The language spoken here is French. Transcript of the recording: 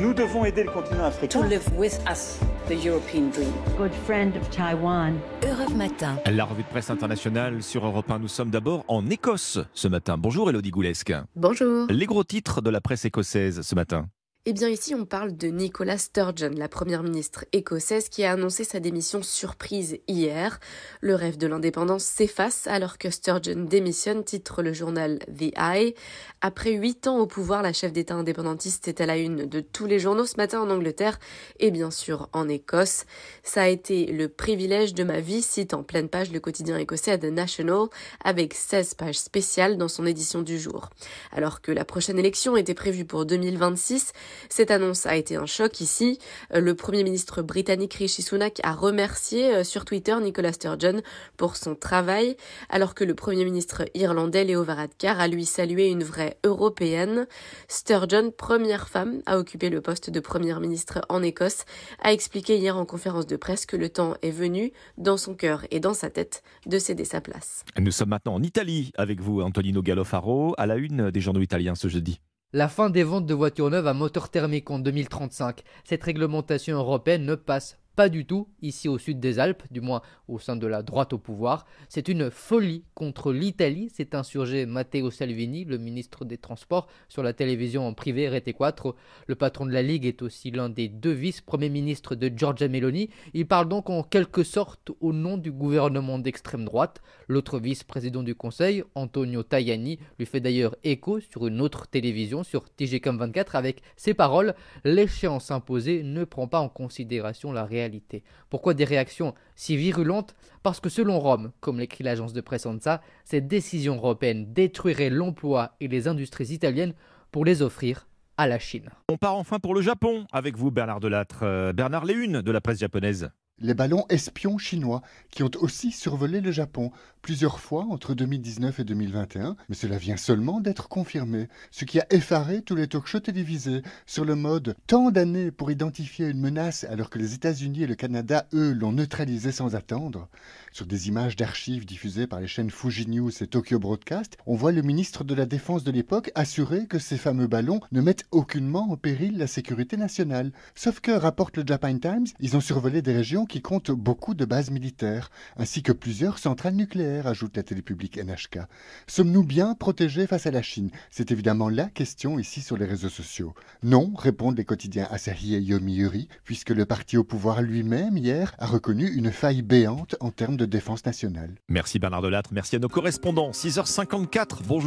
Nous devons aider le continent africain. to live with us the European dream. good friend of Taiwan. Europe Matin. La revue de presse internationale sur Europe 1. Nous sommes d'abord en Écosse ce matin. Bonjour Elodie Goulesque. Bonjour. Les gros titres de la presse écossaise ce matin. Eh bien ici on parle de Nicola Sturgeon, la première ministre écossaise qui a annoncé sa démission surprise hier. Le rêve de l'indépendance s'efface alors que Sturgeon démissionne, titre le journal The Eye. Après huit ans au pouvoir, la chef d'État indépendantiste est à la une de tous les journaux ce matin en Angleterre et bien sûr en Écosse. Ça a été le privilège de ma vie, cite en pleine page le quotidien écossais The National avec 16 pages spéciales dans son édition du jour. Alors que la prochaine élection était prévue pour 2026, cette annonce a été un choc ici. Euh, Le Premier ministre britannique Rishi Sunak a remercié euh, sur Twitter Nicola Sturgeon pour son travail, alors que le Premier ministre irlandais Leo Varadkar a lui salué une vraie européenne. Sturgeon, première femme à occuper le poste de Première ministre en Écosse, a expliqué hier en conférence de presse que le temps est venu, dans son cœur et dans sa tête, de céder sa place. Nous sommes maintenant en Italie avec vous, Antonino Gallofaro, à la une des journaux italiens ce jeudi. La fin des ventes de voitures neuves à moteur thermique en 2035. Cette réglementation européenne ne passe pas du tout ici au sud des Alpes, du moins au sein de la droite au pouvoir. C'est une folie contre l'Italie, s'est insurgé Matteo Salvini, le ministre des Transports, sur la télévision en privé Rete 4. Le patron de la Ligue est aussi l'un des deux vice-premiers ministres de Giorgia Meloni. Il parle donc en quelque sorte au nom du gouvernement d'extrême droite. L'autre vice-président du Conseil, Antonio Tajani, lui fait d'ailleurs écho sur une autre télévision, sur TGCOM 24, avec ces paroles L'échéance imposée ne prend pas en considération la réalité. Pourquoi des réactions si virulentes? Parce que selon Rome, comme l'écrit l'agence de presse ANSA, cette décision européenne détruirait l'emploi et les industries italiennes pour les offrir à la Chine. On part enfin pour le Japon avec vous, Bernard Delattre. Euh, Bernard, les unes de la presse japonaise. Les ballons espions chinois qui ont aussi survolé le Japon plusieurs fois entre 2019 et 2021, mais cela vient seulement d'être confirmé, ce qui a effaré tous les talk-shows télévisés sur le mode tant d'années pour identifier une menace alors que les États-Unis et le Canada, eux, l'ont neutralisé sans attendre. Sur des images d'archives diffusées par les chaînes Fuji News et Tokyo Broadcast, on voit le ministre de la Défense de l'époque assurer que ces fameux ballons ne mettent aucunement en péril la sécurité nationale. Sauf que, rapporte le Japan Times, ils ont survolé des régions qui comptent beaucoup de bases militaires, ainsi que plusieurs centrales nucléaires, ajoute la télé publique NHK. Sommes-nous bien protégés face à la Chine? C'est évidemment la question ici sur les réseaux sociaux. Non, répondent les quotidiens Asahi et Yomiuri, puisque le parti au pouvoir lui-même, hier, a reconnu une faille béante en termes de défense nationale. Merci Bernard Delattre, merci à nos correspondants. 6h54, bonjour.